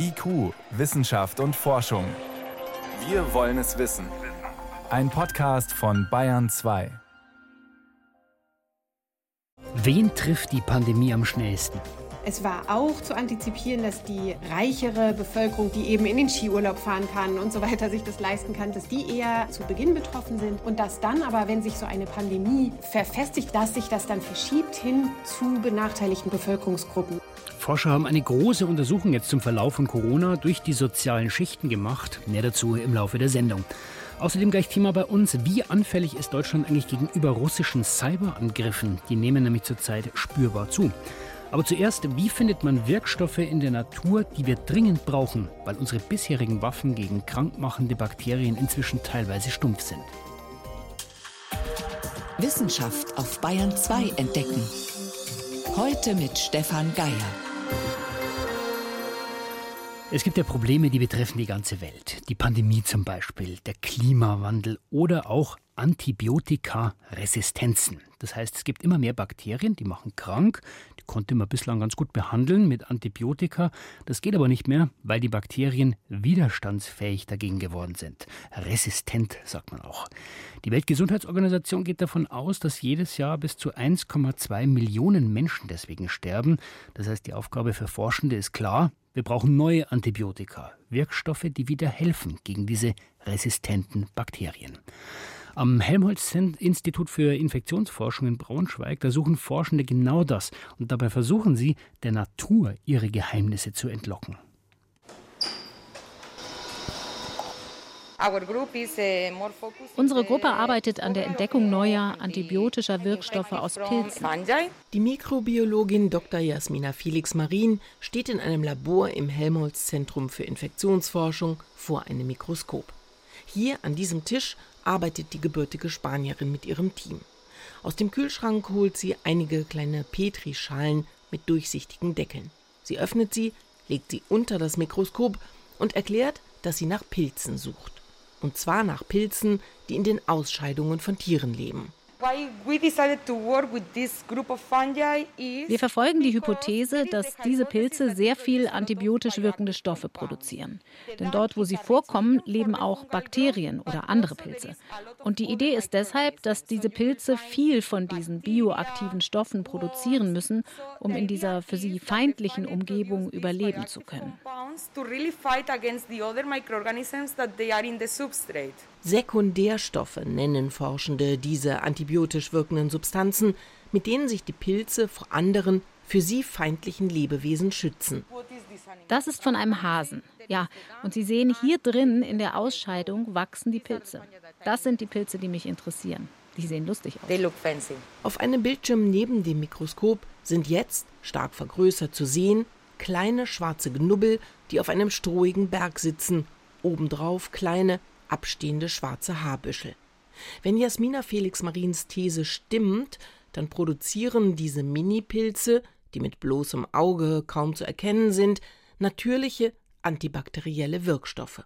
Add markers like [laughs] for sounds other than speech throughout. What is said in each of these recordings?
IQ, Wissenschaft und Forschung. Wir wollen es wissen. Ein Podcast von Bayern 2. Wen trifft die Pandemie am schnellsten? Es war auch zu antizipieren, dass die reichere Bevölkerung, die eben in den Skiurlaub fahren kann und so weiter, sich das leisten kann, dass die eher zu Beginn betroffen sind. Und dass dann aber, wenn sich so eine Pandemie verfestigt, dass sich das dann verschiebt hin zu benachteiligten Bevölkerungsgruppen. Forscher haben eine große Untersuchung jetzt zum Verlauf von Corona durch die sozialen Schichten gemacht. Mehr dazu im Laufe der Sendung. Außerdem gleich Thema bei uns, wie anfällig ist Deutschland eigentlich gegenüber russischen Cyberangriffen? Die nehmen nämlich zurzeit spürbar zu. Aber zuerst, wie findet man Wirkstoffe in der Natur, die wir dringend brauchen, weil unsere bisherigen Waffen gegen krankmachende Bakterien inzwischen teilweise stumpf sind? Wissenschaft auf Bayern 2 entdecken. Heute mit Stefan Geier. Es gibt ja Probleme, die betreffen die ganze Welt. Die Pandemie zum Beispiel, der Klimawandel oder auch Antibiotikaresistenzen. Das heißt, es gibt immer mehr Bakterien, die machen krank. Die konnte man bislang ganz gut behandeln mit Antibiotika. Das geht aber nicht mehr, weil die Bakterien widerstandsfähig dagegen geworden sind. Resistent, sagt man auch. Die Weltgesundheitsorganisation geht davon aus, dass jedes Jahr bis zu 1,2 Millionen Menschen deswegen sterben. Das heißt, die Aufgabe für Forschende ist klar, wir brauchen neue Antibiotika, Wirkstoffe, die wieder helfen gegen diese resistenten Bakterien. Am Helmholtz-Institut für Infektionsforschung in Braunschweig, da suchen Forschende genau das und dabei versuchen sie, der Natur ihre Geheimnisse zu entlocken. Unsere Gruppe arbeitet an der Entdeckung neuer antibiotischer Wirkstoffe aus Pilzen. Die Mikrobiologin Dr. Jasmina Felix Marin steht in einem Labor im Helmholtz-Zentrum für Infektionsforschung vor einem Mikroskop. Hier an diesem Tisch arbeitet die gebürtige Spanierin mit ihrem Team. Aus dem Kühlschrank holt sie einige kleine Petrischalen mit durchsichtigen Deckeln. Sie öffnet sie, legt sie unter das Mikroskop und erklärt, dass sie nach Pilzen sucht. Und zwar nach Pilzen, die in den Ausscheidungen von Tieren leben. Wir verfolgen die Hypothese, dass diese Pilze sehr viel antibiotisch wirkende Stoffe produzieren. Denn dort, wo sie vorkommen, leben auch Bakterien oder andere Pilze. Und die Idee ist deshalb, dass diese Pilze viel von diesen bioaktiven Stoffen produzieren müssen, um in dieser für sie feindlichen Umgebung überleben zu können. Sekundärstoffe nennen Forschende diese antibiotisch wirkenden Substanzen, mit denen sich die Pilze vor anderen für sie feindlichen Lebewesen schützen. Das ist von einem Hasen. Ja, und Sie sehen hier drin in der Ausscheidung wachsen die Pilze. Das sind die Pilze, die mich interessieren. Die sehen lustig aus. Auf einem Bildschirm neben dem Mikroskop sind jetzt, stark vergrößert zu sehen, kleine schwarze Knubbel, die auf einem strohigen Berg sitzen, obendrauf kleine, abstehende schwarze Haarbüschel. Wenn Jasmina Felix Marins These stimmt, dann produzieren diese Minipilze, die mit bloßem Auge kaum zu erkennen sind, natürliche antibakterielle Wirkstoffe.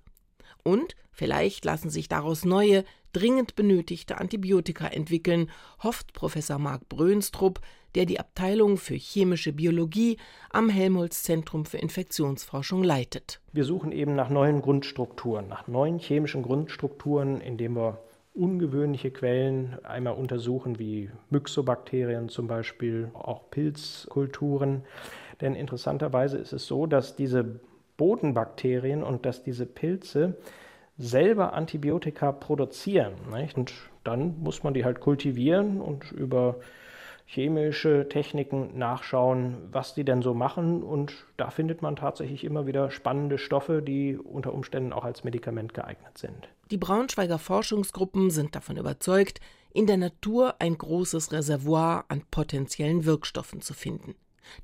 Und vielleicht lassen sich daraus neue, dringend benötigte Antibiotika entwickeln, hofft Professor Marc Brönstrup, der die Abteilung für chemische Biologie am Helmholtz-Zentrum für Infektionsforschung leitet. Wir suchen eben nach neuen Grundstrukturen, nach neuen chemischen Grundstrukturen, indem wir ungewöhnliche Quellen einmal untersuchen, wie Myxobakterien zum Beispiel, auch Pilzkulturen. Denn interessanterweise ist es so, dass diese Bodenbakterien und dass diese Pilze selber Antibiotika produzieren. Nicht? Und dann muss man die halt kultivieren und über chemische Techniken nachschauen, was die denn so machen. Und da findet man tatsächlich immer wieder spannende Stoffe, die unter Umständen auch als Medikament geeignet sind. Die Braunschweiger Forschungsgruppen sind davon überzeugt, in der Natur ein großes Reservoir an potenziellen Wirkstoffen zu finden.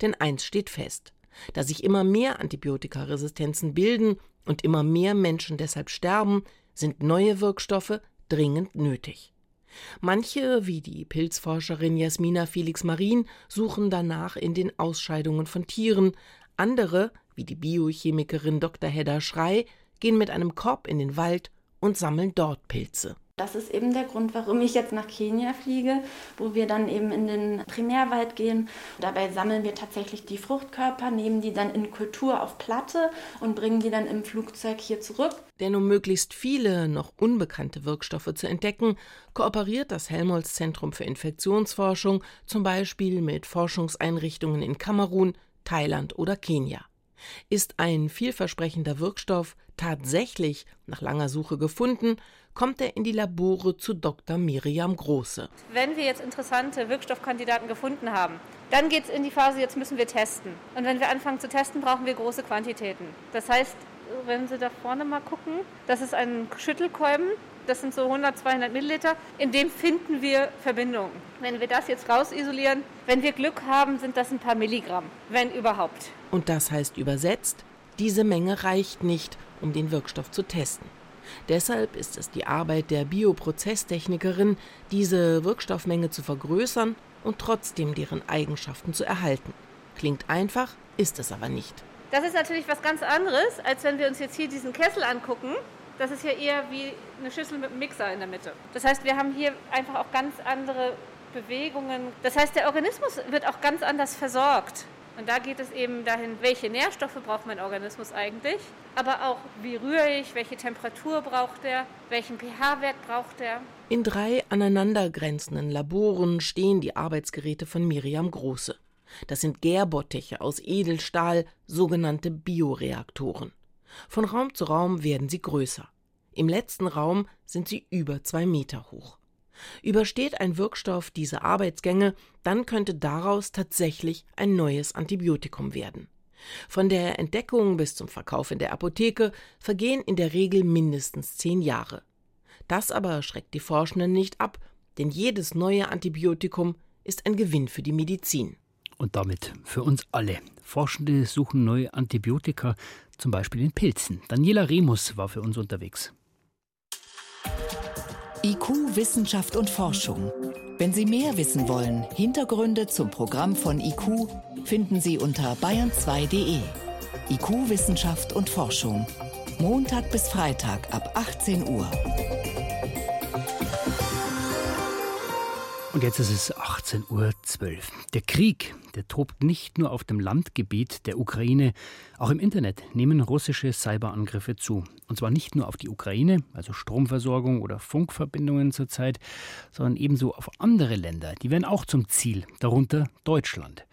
Denn eins steht fest. Da sich immer mehr Antibiotikaresistenzen bilden und immer mehr Menschen deshalb sterben, sind neue Wirkstoffe dringend nötig. Manche, wie die Pilzforscherin Jasmina Felix Marin, suchen danach in den Ausscheidungen von Tieren, andere, wie die Biochemikerin Dr. Hedda Schrei, gehen mit einem Korb in den Wald und sammeln dort Pilze. Das ist eben der Grund, warum ich jetzt nach Kenia fliege, wo wir dann eben in den Primärwald gehen. Dabei sammeln wir tatsächlich die Fruchtkörper, nehmen die dann in Kultur auf Platte und bringen die dann im Flugzeug hier zurück. Denn um möglichst viele noch unbekannte Wirkstoffe zu entdecken, kooperiert das Helmholtz Zentrum für Infektionsforschung zum Beispiel mit Forschungseinrichtungen in Kamerun, Thailand oder Kenia. Ist ein vielversprechender Wirkstoff tatsächlich nach langer Suche gefunden, kommt er in die Labore zu Dr. Miriam Große. Wenn wir jetzt interessante Wirkstoffkandidaten gefunden haben, dann geht es in die Phase, jetzt müssen wir testen. Und wenn wir anfangen zu testen, brauchen wir große Quantitäten. Das heißt, wenn Sie da vorne mal gucken, das ist ein Schüttelkolben, das sind so 100, 200 Milliliter, in dem finden wir Verbindungen. Wenn wir das jetzt rausisolieren, wenn wir Glück haben, sind das ein paar Milligramm, wenn überhaupt. Und das heißt übersetzt, diese Menge reicht nicht, um den Wirkstoff zu testen. Deshalb ist es die Arbeit der Bioprozesstechnikerin, diese Wirkstoffmenge zu vergrößern und trotzdem deren Eigenschaften zu erhalten. Klingt einfach, ist es aber nicht. Das ist natürlich was ganz anderes, als wenn wir uns jetzt hier diesen Kessel angucken. Das ist ja eher wie eine Schüssel mit einem Mixer in der Mitte. Das heißt, wir haben hier einfach auch ganz andere Bewegungen. Das heißt, der Organismus wird auch ganz anders versorgt. Und da geht es eben dahin, welche Nährstoffe braucht mein Organismus eigentlich, aber auch wie rühre ich, welche Temperatur braucht er, welchen pH-Wert braucht er. In drei aneinandergrenzenden Laboren stehen die Arbeitsgeräte von Miriam Große. Das sind Gärbottiche aus Edelstahl, sogenannte Bioreaktoren. Von Raum zu Raum werden sie größer. Im letzten Raum sind sie über zwei Meter hoch. Übersteht ein Wirkstoff diese Arbeitsgänge, dann könnte daraus tatsächlich ein neues Antibiotikum werden. Von der Entdeckung bis zum Verkauf in der Apotheke vergehen in der Regel mindestens zehn Jahre. Das aber schreckt die Forschenden nicht ab, denn jedes neue Antibiotikum ist ein Gewinn für die Medizin. Und damit für uns alle. Forschende suchen neue Antibiotika, zum Beispiel in Pilzen. Daniela Remus war für uns unterwegs. IQ, Wissenschaft und Forschung. Wenn Sie mehr wissen wollen, Hintergründe zum Programm von IQ finden Sie unter bayern2.de. IQ, Wissenschaft und Forschung. Montag bis Freitag ab 18 Uhr. Und jetzt ist es 18.12 Uhr. Der Krieg, der tobt nicht nur auf dem Landgebiet der Ukraine, auch im Internet nehmen russische Cyberangriffe zu. Und zwar nicht nur auf die Ukraine, also Stromversorgung oder Funkverbindungen zurzeit, sondern ebenso auf andere Länder. Die werden auch zum Ziel, darunter Deutschland.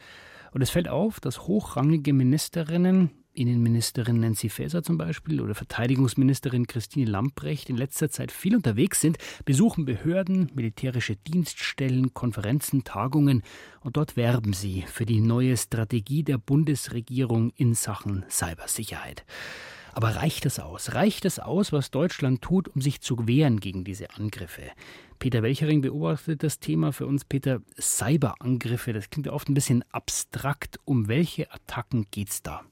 Und es fällt auf, dass hochrangige Ministerinnen Innenministerin Nancy Faeser zum Beispiel oder Verteidigungsministerin Christine Lamprecht in letzter Zeit viel unterwegs sind, besuchen Behörden, militärische Dienststellen, Konferenzen, Tagungen und dort werben sie für die neue Strategie der Bundesregierung in Sachen Cybersicherheit. Aber reicht es aus? Reicht es aus, was Deutschland tut, um sich zu wehren gegen diese Angriffe? Peter Welchering beobachtet das Thema für uns. Peter, Cyberangriffe, das klingt ja oft ein bisschen abstrakt. Um welche Attacken geht es da?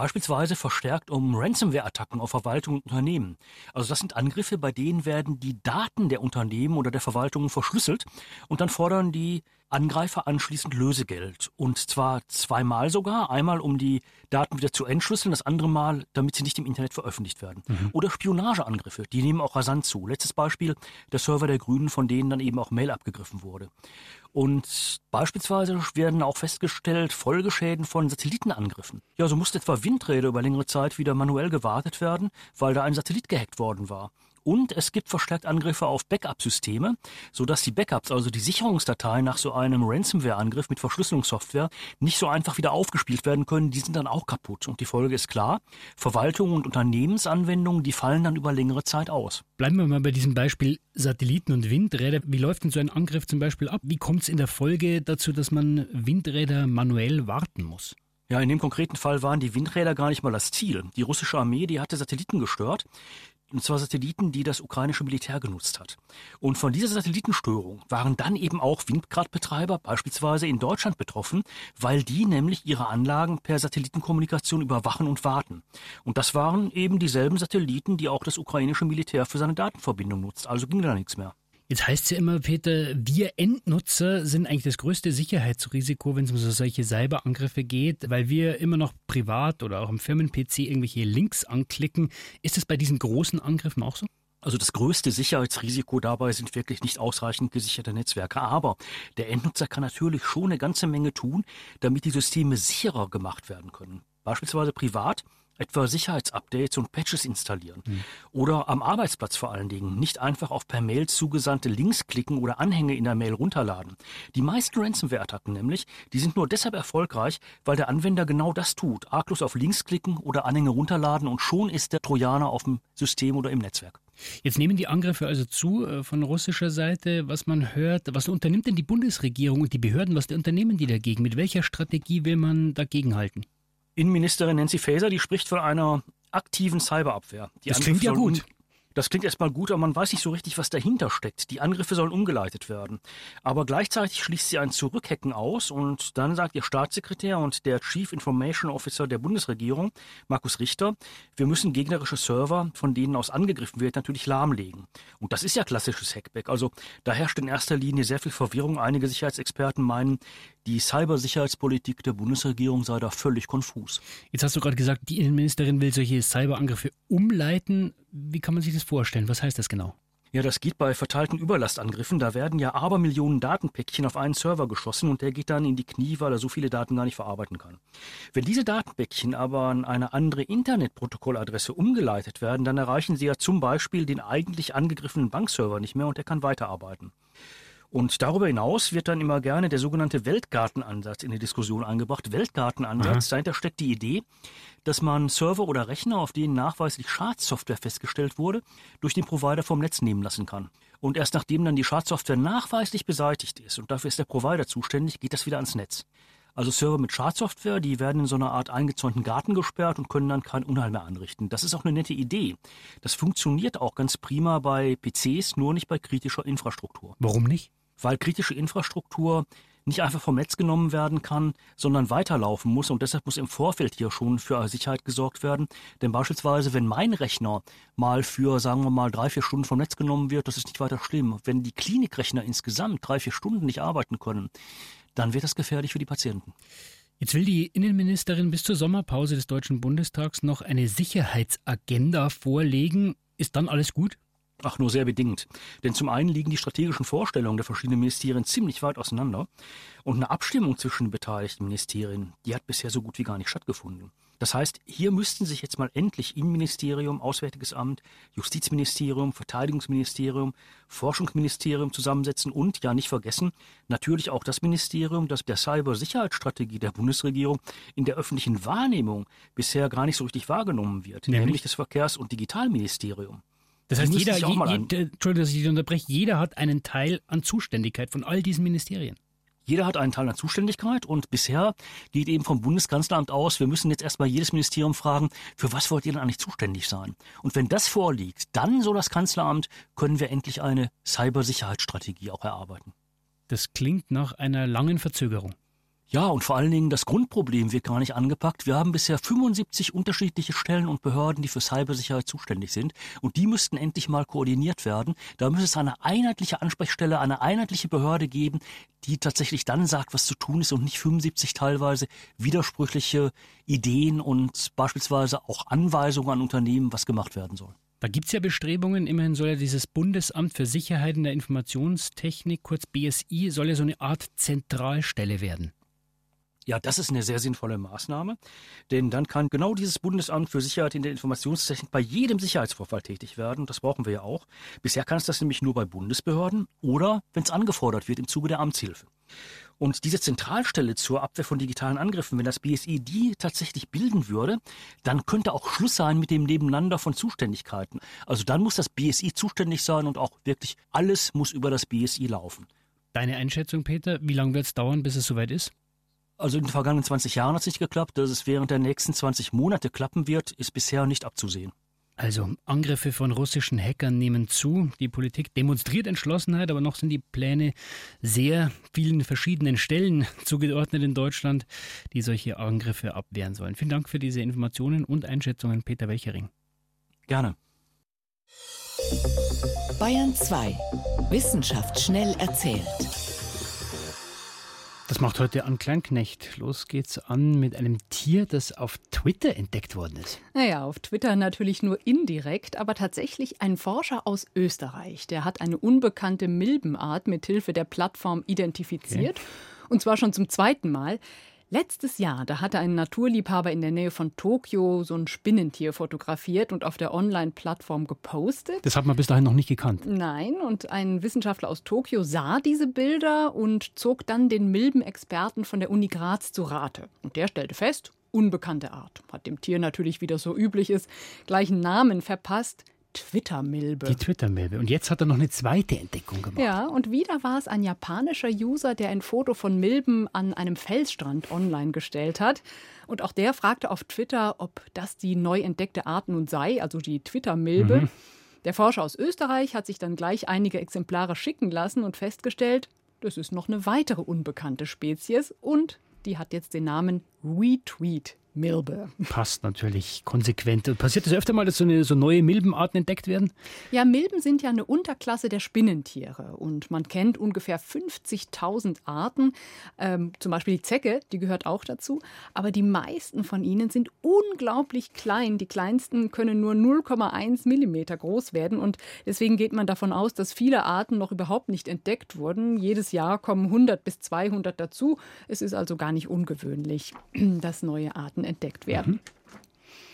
Beispielsweise verstärkt um Ransomware-Attacken auf Verwaltung und Unternehmen. Also das sind Angriffe, bei denen werden die Daten der Unternehmen oder der Verwaltungen verschlüsselt und dann fordern die Angreifer anschließend Lösegeld. Und zwar zweimal sogar. Einmal, um die Daten wieder zu entschlüsseln, das andere Mal, damit sie nicht im Internet veröffentlicht werden. Mhm. Oder Spionageangriffe, die nehmen auch rasant zu. Letztes Beispiel, der Server der Grünen, von denen dann eben auch Mail abgegriffen wurde. Und beispielsweise werden auch festgestellt Folgeschäden von Satellitenangriffen. Ja, so musste etwa Windräder über längere Zeit wieder manuell gewartet werden, weil da ein Satellit gehackt worden war. Und es gibt verstärkt Angriffe auf Backup-Systeme, sodass die Backups, also die Sicherungsdateien nach so einem Ransomware-Angriff mit Verschlüsselungssoftware, nicht so einfach wieder aufgespielt werden können. Die sind dann auch kaputt. Und die Folge ist klar. Verwaltungen und Unternehmensanwendungen, die fallen dann über längere Zeit aus. Bleiben wir mal bei diesem Beispiel Satelliten und Windräder. Wie läuft denn so ein Angriff zum Beispiel ab? Wie kommt es in der Folge dazu, dass man Windräder manuell warten muss? Ja, in dem konkreten Fall waren die Windräder gar nicht mal das Ziel. Die russische Armee, die hatte Satelliten gestört und zwar Satelliten, die das ukrainische Militär genutzt hat. Und von dieser Satellitenstörung waren dann eben auch Windgradbetreiber beispielsweise in Deutschland betroffen, weil die nämlich ihre Anlagen per Satellitenkommunikation überwachen und warten. Und das waren eben dieselben Satelliten, die auch das ukrainische Militär für seine Datenverbindung nutzt. Also ging da nichts mehr. Jetzt heißt es ja immer, Peter, wir Endnutzer sind eigentlich das größte Sicherheitsrisiko, wenn es um so solche Cyberangriffe geht, weil wir immer noch privat oder auch im Firmen-PC irgendwelche Links anklicken. Ist es bei diesen großen Angriffen auch so? Also das größte Sicherheitsrisiko dabei sind wirklich nicht ausreichend gesicherte Netzwerke. Aber der Endnutzer kann natürlich schon eine ganze Menge tun, damit die Systeme sicherer gemacht werden können. Beispielsweise privat etwa Sicherheitsupdates und Patches installieren. Mhm. Oder am Arbeitsplatz vor allen Dingen nicht einfach auf per Mail zugesandte Links klicken oder Anhänge in der Mail runterladen. Die meisten Ransomware-Attacken nämlich, die sind nur deshalb erfolgreich, weil der Anwender genau das tut. Arglos auf Links klicken oder Anhänge runterladen und schon ist der Trojaner auf dem System oder im Netzwerk. Jetzt nehmen die Angriffe also zu äh, von russischer Seite, was man hört. Was unternimmt denn die Bundesregierung und die Behörden? Was unternehmen die dagegen? Mit welcher Strategie will man dagegenhalten? Innenministerin Nancy Faeser, die spricht von einer aktiven Cyberabwehr. Die das klingt ja gut. Das klingt erstmal gut, aber man weiß nicht so richtig, was dahinter steckt. Die Angriffe sollen umgeleitet werden. Aber gleichzeitig schließt sie ein Zurückhacken aus und dann sagt ihr Staatssekretär und der Chief Information Officer der Bundesregierung, Markus Richter, wir müssen gegnerische Server, von denen aus angegriffen wird, natürlich lahmlegen. Und das ist ja klassisches Hackback. Also da herrscht in erster Linie sehr viel Verwirrung. Einige Sicherheitsexperten meinen, die Cybersicherheitspolitik der Bundesregierung sei da völlig konfus. Jetzt hast du gerade gesagt, die Innenministerin will solche Cyberangriffe umleiten. Wie kann man sich das vorstellen? Was heißt das genau? Ja, das geht bei verteilten Überlastangriffen. Da werden ja Abermillionen Datenpäckchen auf einen Server geschossen und der geht dann in die Knie, weil er so viele Daten gar nicht verarbeiten kann. Wenn diese Datenpäckchen aber an eine andere Internetprotokolladresse umgeleitet werden, dann erreichen sie ja zum Beispiel den eigentlich angegriffenen Bankserver nicht mehr und er kann weiterarbeiten. Und darüber hinaus wird dann immer gerne der sogenannte Weltgartenansatz in die Diskussion eingebracht. Weltgartenansatz, Aha. dahinter steckt die Idee, dass man Server oder Rechner, auf denen nachweislich Schadsoftware festgestellt wurde, durch den Provider vom Netz nehmen lassen kann. Und erst nachdem dann die Schadsoftware nachweislich beseitigt ist, und dafür ist der Provider zuständig, geht das wieder ans Netz. Also Server mit Schadsoftware, die werden in so einer Art eingezäunten Garten gesperrt und können dann kein Unheil mehr anrichten. Das ist auch eine nette Idee. Das funktioniert auch ganz prima bei PCs, nur nicht bei kritischer Infrastruktur. Warum nicht? Weil kritische Infrastruktur nicht einfach vom Netz genommen werden kann, sondern weiterlaufen muss. Und deshalb muss im Vorfeld hier schon für Sicherheit gesorgt werden. Denn beispielsweise, wenn mein Rechner mal für, sagen wir mal, drei, vier Stunden vom Netz genommen wird, das ist nicht weiter schlimm. Wenn die Klinikrechner insgesamt drei, vier Stunden nicht arbeiten können, dann wird das gefährlich für die Patienten. Jetzt will die Innenministerin bis zur Sommerpause des Deutschen Bundestags noch eine Sicherheitsagenda vorlegen. Ist dann alles gut? Ach, nur sehr bedingt. Denn zum einen liegen die strategischen Vorstellungen der verschiedenen Ministerien ziemlich weit auseinander und eine Abstimmung zwischen den beteiligten Ministerien, die hat bisher so gut wie gar nicht stattgefunden. Das heißt, hier müssten sich jetzt mal endlich Innenministerium, Auswärtiges Amt, Justizministerium, Verteidigungsministerium, Forschungsministerium zusammensetzen und, ja nicht vergessen, natürlich auch das Ministerium, das der Cybersicherheitsstrategie der Bundesregierung in der öffentlichen Wahrnehmung bisher gar nicht so richtig wahrgenommen wird, nämlich, nämlich das Verkehrs- und Digitalministerium. Das heißt, jeder, je, je, Entschuldigung, dass ich dich unterbreche, jeder hat einen Teil an Zuständigkeit von all diesen Ministerien. Jeder hat einen Teil an Zuständigkeit und bisher geht eben vom Bundeskanzleramt aus, wir müssen jetzt erstmal jedes Ministerium fragen, für was wollt ihr denn eigentlich zuständig sein? Und wenn das vorliegt, dann, so das Kanzleramt, können wir endlich eine Cybersicherheitsstrategie auch erarbeiten. Das klingt nach einer langen Verzögerung. Ja, und vor allen Dingen das Grundproblem wird gar nicht angepackt. Wir haben bisher 75 unterschiedliche Stellen und Behörden, die für Cybersicherheit zuständig sind. Und die müssten endlich mal koordiniert werden. Da müsste es eine einheitliche Ansprechstelle, eine einheitliche Behörde geben, die tatsächlich dann sagt, was zu tun ist und nicht 75 teilweise widersprüchliche Ideen und beispielsweise auch Anweisungen an Unternehmen, was gemacht werden soll. Da gibt es ja Bestrebungen, immerhin soll ja dieses Bundesamt für Sicherheit in der Informationstechnik, kurz BSI, soll ja so eine Art Zentralstelle werden. Ja, das ist eine sehr sinnvolle Maßnahme, denn dann kann genau dieses Bundesamt für Sicherheit in der Informationstechnik bei jedem Sicherheitsvorfall tätig werden. Das brauchen wir ja auch. Bisher kann es das nämlich nur bei Bundesbehörden oder wenn es angefordert wird im Zuge der Amtshilfe. Und diese Zentralstelle zur Abwehr von digitalen Angriffen, wenn das BSI die tatsächlich bilden würde, dann könnte auch Schluss sein mit dem Nebeneinander von Zuständigkeiten. Also dann muss das BSI zuständig sein und auch wirklich alles muss über das BSI laufen. Deine Einschätzung, Peter, wie lange wird es dauern, bis es soweit ist? Also in den vergangenen 20 Jahren hat es nicht geklappt. Dass es während der nächsten 20 Monate klappen wird, ist bisher nicht abzusehen. Also Angriffe von russischen Hackern nehmen zu. Die Politik demonstriert Entschlossenheit, aber noch sind die Pläne sehr vielen verschiedenen Stellen zugeordnet in Deutschland, die solche Angriffe abwehren sollen. Vielen Dank für diese Informationen und Einschätzungen, Peter Welchering. Gerne. Bayern 2. Wissenschaft schnell erzählt. Das macht heute an Kleinknecht. Los geht's an mit einem Tier, das auf Twitter entdeckt worden ist. Naja, auf Twitter natürlich nur indirekt, aber tatsächlich ein Forscher aus Österreich. Der hat eine unbekannte Milbenart mit Hilfe der Plattform identifiziert. Okay. Und zwar schon zum zweiten Mal. Letztes Jahr, da hatte ein Naturliebhaber in der Nähe von Tokio so ein Spinnentier fotografiert und auf der Online-Plattform gepostet. Das hat man bis dahin noch nicht gekannt. Nein, und ein Wissenschaftler aus Tokio sah diese Bilder und zog dann den Milbenexperten von der Uni Graz zu Rate. Und der stellte fest, unbekannte Art. Hat dem Tier natürlich, wie das so üblich ist, gleich einen Namen verpasst. Twitter-Milbe. Die Twitter-Milbe. Und jetzt hat er noch eine zweite Entdeckung gemacht. Ja, und wieder war es ein japanischer User, der ein Foto von Milben an einem Felsstrand online gestellt hat. Und auch der fragte auf Twitter, ob das die neu entdeckte Art nun sei, also die Twitter-Milbe. Mhm. Der Forscher aus Österreich hat sich dann gleich einige Exemplare schicken lassen und festgestellt, das ist noch eine weitere unbekannte Spezies und die hat jetzt den Namen Retweet. Milbe. Passt natürlich konsequent. Passiert es öfter mal, dass so, eine, so neue Milbenarten entdeckt werden? Ja, Milben sind ja eine Unterklasse der Spinnentiere und man kennt ungefähr 50.000 Arten. Ähm, zum Beispiel die Zecke, die gehört auch dazu. Aber die meisten von ihnen sind unglaublich klein. Die kleinsten können nur 0,1 Millimeter groß werden und deswegen geht man davon aus, dass viele Arten noch überhaupt nicht entdeckt wurden. Jedes Jahr kommen 100 bis 200 dazu. Es ist also gar nicht ungewöhnlich, [clears throat] dass neue Arten Arten entdeckt werden. Mhm.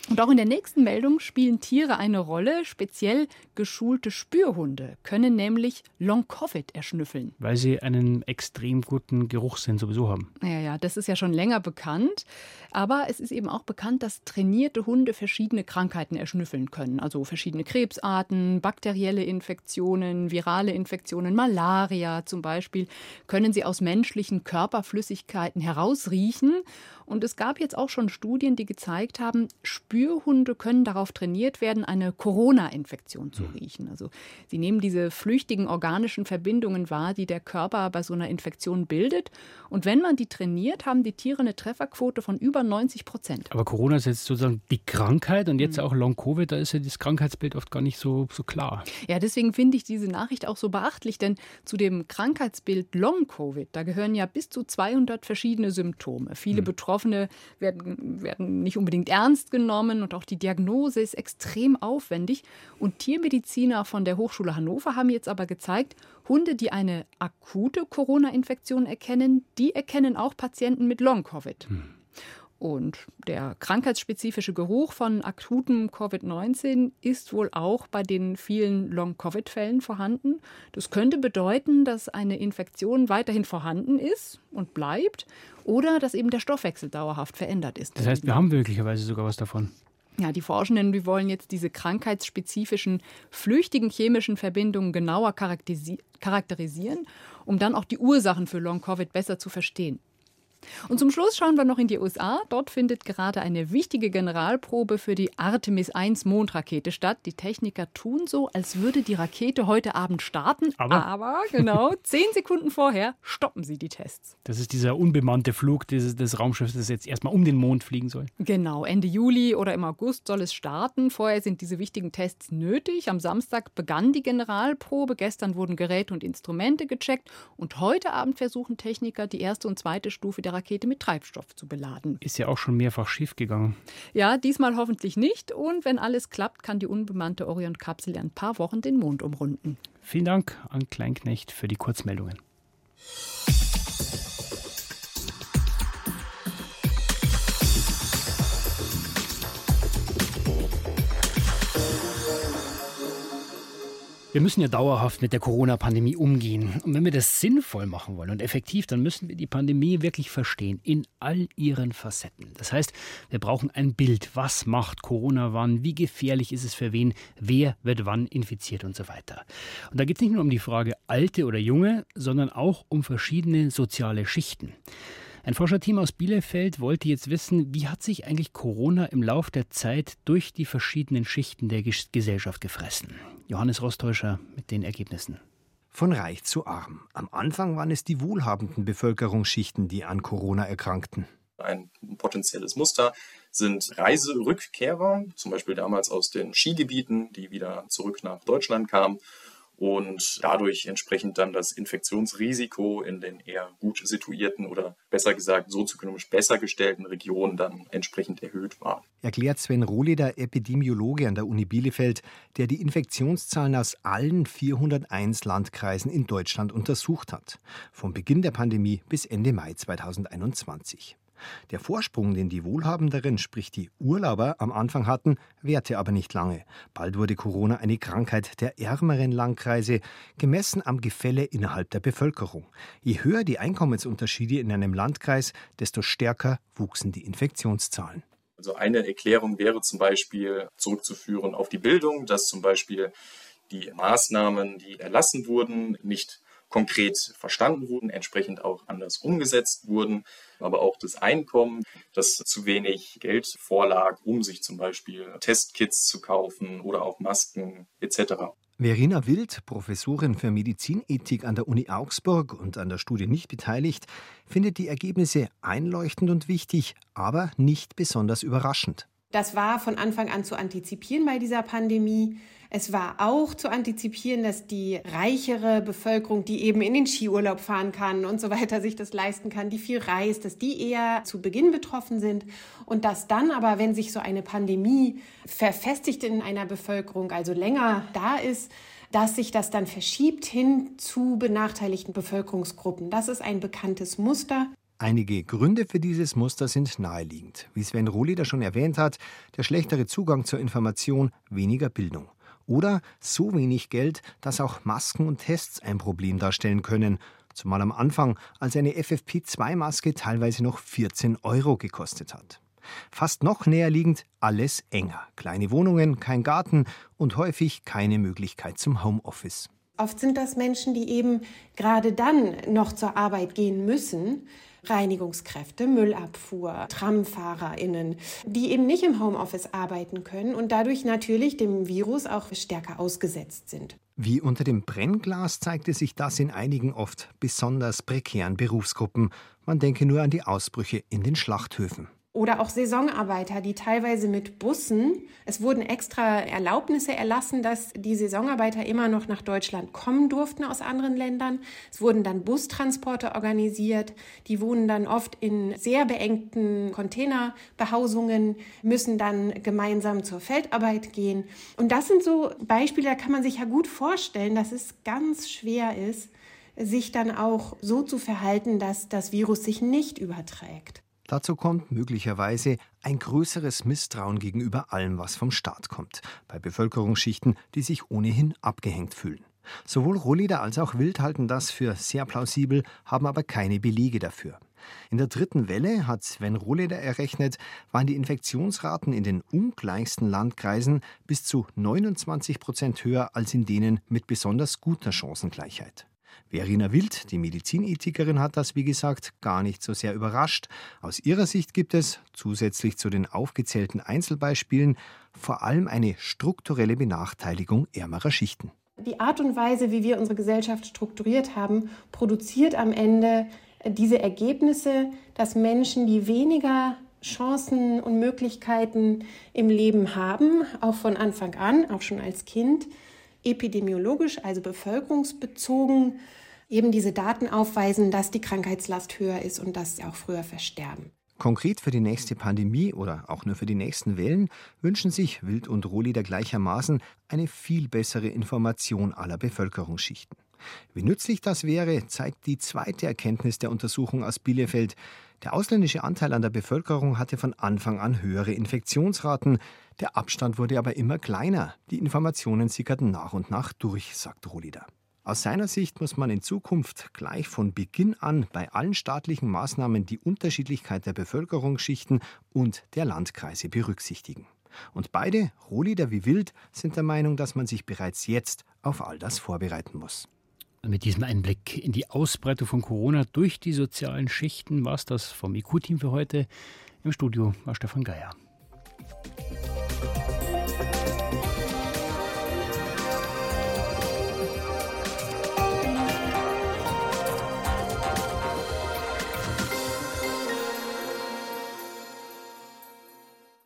Und auch in der nächsten Meldung spielen Tiere eine Rolle. Speziell geschulte Spürhunde können nämlich Long-Covid erschnüffeln. Weil sie einen extrem guten Geruchssinn sowieso haben. Ja, ja, das ist ja schon länger bekannt. Aber es ist eben auch bekannt, dass trainierte Hunde verschiedene Krankheiten erschnüffeln können. Also verschiedene Krebsarten, bakterielle Infektionen, virale Infektionen, Malaria zum Beispiel, können sie aus menschlichen Körperflüssigkeiten herausriechen. Und es gab jetzt auch schon Studien, die gezeigt haben, Spürhunde können darauf trainiert werden, eine Corona-Infektion zu riechen. Also sie nehmen diese flüchtigen organischen Verbindungen wahr, die der Körper bei so einer Infektion bildet. Und wenn man die trainiert, haben die Tiere eine Trefferquote von über 90 Prozent. Aber Corona ist jetzt sozusagen die Krankheit und jetzt mhm. auch Long-Covid, da ist ja das Krankheitsbild oft gar nicht so, so klar. Ja, deswegen finde ich diese Nachricht auch so beachtlich, denn zu dem Krankheitsbild Long-Covid, da gehören ja bis zu 200 verschiedene Symptome. Viele mhm. Betroffene Betroffene werden, werden nicht unbedingt ernst genommen und auch die Diagnose ist extrem aufwendig. Und Tiermediziner von der Hochschule Hannover haben jetzt aber gezeigt, Hunde, die eine akute Corona-Infektion erkennen, die erkennen auch Patienten mit Long-Covid. Hm. Und der krankheitsspezifische Geruch von akutem Covid-19 ist wohl auch bei den vielen Long-Covid-Fällen vorhanden. Das könnte bedeuten, dass eine Infektion weiterhin vorhanden ist und bleibt oder dass eben der Stoffwechsel dauerhaft verändert ist. Das heißt, wir haben möglicherweise sogar was davon. Ja, die Forschenden, die wollen jetzt diese krankheitsspezifischen, flüchtigen chemischen Verbindungen genauer charakterisieren, um dann auch die Ursachen für Long-Covid besser zu verstehen. Und zum Schluss schauen wir noch in die USA. Dort findet gerade eine wichtige Generalprobe für die Artemis 1 Mondrakete statt. Die Techniker tun so, als würde die Rakete heute Abend starten, aber, aber genau [laughs] zehn Sekunden vorher stoppen sie die Tests. Das ist dieser unbemannte Flug des, des Raumschiffs, das jetzt erstmal um den Mond fliegen soll. Genau, Ende Juli oder im August soll es starten. Vorher sind diese wichtigen Tests nötig. Am Samstag begann die Generalprobe. Gestern wurden Geräte und Instrumente gecheckt und heute Abend versuchen Techniker die erste und zweite Stufe der Rakete mit Treibstoff zu beladen. Ist ja auch schon mehrfach schiefgegangen. Ja, diesmal hoffentlich nicht. Und wenn alles klappt, kann die unbemannte Orion-Kapsel in ein paar Wochen den Mond umrunden. Vielen Dank an Kleinknecht für die Kurzmeldungen. Wir müssen ja dauerhaft mit der Corona-Pandemie umgehen. Und wenn wir das sinnvoll machen wollen und effektiv, dann müssen wir die Pandemie wirklich verstehen in all ihren Facetten. Das heißt, wir brauchen ein Bild. Was macht Corona wann? Wie gefährlich ist es für wen? Wer wird wann infiziert und so weiter. Und da geht es nicht nur um die Frage Alte oder Junge, sondern auch um verschiedene soziale Schichten. Ein Forscherteam aus Bielefeld wollte jetzt wissen, wie hat sich eigentlich Corona im Lauf der Zeit durch die verschiedenen Schichten der Gesellschaft gefressen. Johannes Rostäuscher mit den Ergebnissen. Von reich zu arm. Am Anfang waren es die wohlhabenden Bevölkerungsschichten, die an Corona erkrankten. Ein potenzielles Muster sind Reiserückkehrer, zum Beispiel damals aus den Skigebieten, die wieder zurück nach Deutschland kamen und dadurch entsprechend dann das Infektionsrisiko in den eher gut situierten oder besser gesagt sozioökonomisch besser gestellten Regionen dann entsprechend erhöht war. Erklärt Sven Rohleder, Epidemiologe an der Uni Bielefeld, der die Infektionszahlen aus allen 401 Landkreisen in Deutschland untersucht hat, vom Beginn der Pandemie bis Ende Mai 2021. Der Vorsprung, den die Wohlhabenderen, sprich die Urlauber, am Anfang hatten, währte aber nicht lange. Bald wurde Corona eine Krankheit der ärmeren Landkreise, gemessen am Gefälle innerhalb der Bevölkerung. Je höher die Einkommensunterschiede in einem Landkreis, desto stärker wuchsen die Infektionszahlen. Also eine Erklärung wäre zum Beispiel zurückzuführen auf die Bildung, dass zum Beispiel die Maßnahmen, die erlassen wurden, nicht konkret verstanden wurden, entsprechend auch anders umgesetzt wurden, aber auch das Einkommen, dass zu wenig Geld vorlag, um sich zum Beispiel Testkits zu kaufen oder auch Masken etc. Verena Wild, Professorin für Medizinethik an der Uni Augsburg und an der Studie nicht beteiligt, findet die Ergebnisse einleuchtend und wichtig, aber nicht besonders überraschend. Das war von Anfang an zu antizipieren bei dieser Pandemie. Es war auch zu antizipieren, dass die reichere Bevölkerung, die eben in den Skiurlaub fahren kann und so weiter, sich das leisten kann, die viel reist, dass die eher zu Beginn betroffen sind und dass dann aber, wenn sich so eine Pandemie verfestigt in einer Bevölkerung, also länger da ist, dass sich das dann verschiebt hin zu benachteiligten Bevölkerungsgruppen. Das ist ein bekanntes Muster. Einige Gründe für dieses Muster sind naheliegend. Wie Sven Rohleder schon erwähnt hat, der schlechtere Zugang zur Information, weniger Bildung. Oder so wenig Geld, dass auch Masken und Tests ein Problem darstellen können. Zumal am Anfang, als eine FFP2-Maske teilweise noch 14 Euro gekostet hat. Fast noch näher liegend, alles enger. Kleine Wohnungen, kein Garten und häufig keine Möglichkeit zum Homeoffice. Oft sind das Menschen, die eben gerade dann noch zur Arbeit gehen müssen, Reinigungskräfte, Müllabfuhr, TramfahrerInnen, die eben nicht im Homeoffice arbeiten können und dadurch natürlich dem Virus auch stärker ausgesetzt sind. Wie unter dem Brennglas zeigte sich das in einigen oft besonders prekären Berufsgruppen. Man denke nur an die Ausbrüche in den Schlachthöfen. Oder auch Saisonarbeiter, die teilweise mit Bussen, es wurden extra Erlaubnisse erlassen, dass die Saisonarbeiter immer noch nach Deutschland kommen durften aus anderen Ländern. Es wurden dann Bustransporte organisiert. Die wohnen dann oft in sehr beengten Containerbehausungen, müssen dann gemeinsam zur Feldarbeit gehen. Und das sind so Beispiele, da kann man sich ja gut vorstellen, dass es ganz schwer ist, sich dann auch so zu verhalten, dass das Virus sich nicht überträgt. Dazu kommt möglicherweise ein größeres Misstrauen gegenüber allem, was vom Staat kommt, bei Bevölkerungsschichten, die sich ohnehin abgehängt fühlen. Sowohl Rohleder als auch Wild halten das für sehr plausibel, haben aber keine Belege dafür. In der dritten Welle, hat Sven Rohleder errechnet, waren die Infektionsraten in den ungleichsten Landkreisen bis zu 29 Prozent höher als in denen mit besonders guter Chancengleichheit. Verena Wild, die Medizinethikerin, hat das, wie gesagt, gar nicht so sehr überrascht. Aus ihrer Sicht gibt es, zusätzlich zu den aufgezählten Einzelbeispielen, vor allem eine strukturelle Benachteiligung ärmerer Schichten. Die Art und Weise, wie wir unsere Gesellschaft strukturiert haben, produziert am Ende diese Ergebnisse, dass Menschen, die weniger Chancen und Möglichkeiten im Leben haben, auch von Anfang an, auch schon als Kind, epidemiologisch, also bevölkerungsbezogen, eben diese Daten aufweisen, dass die Krankheitslast höher ist und dass sie auch früher versterben. Konkret für die nächste Pandemie oder auch nur für die nächsten Wellen wünschen sich Wild und Rohleder gleichermaßen eine viel bessere Information aller Bevölkerungsschichten. Wie nützlich das wäre, zeigt die zweite Erkenntnis der Untersuchung aus Bielefeld. Der ausländische Anteil an der Bevölkerung hatte von Anfang an höhere Infektionsraten. Der Abstand wurde aber immer kleiner. Die Informationen sickerten nach und nach durch, sagt Rohleder. Aus seiner Sicht muss man in Zukunft gleich von Beginn an bei allen staatlichen Maßnahmen die Unterschiedlichkeit der Bevölkerungsschichten und der Landkreise berücksichtigen. Und beide, Rohleder wie Wild, sind der Meinung, dass man sich bereits jetzt auf all das vorbereiten muss. Mit diesem Einblick in die Ausbreitung von Corona durch die sozialen Schichten war es das vom IQ-Team für heute. Im Studio war Stefan Geier.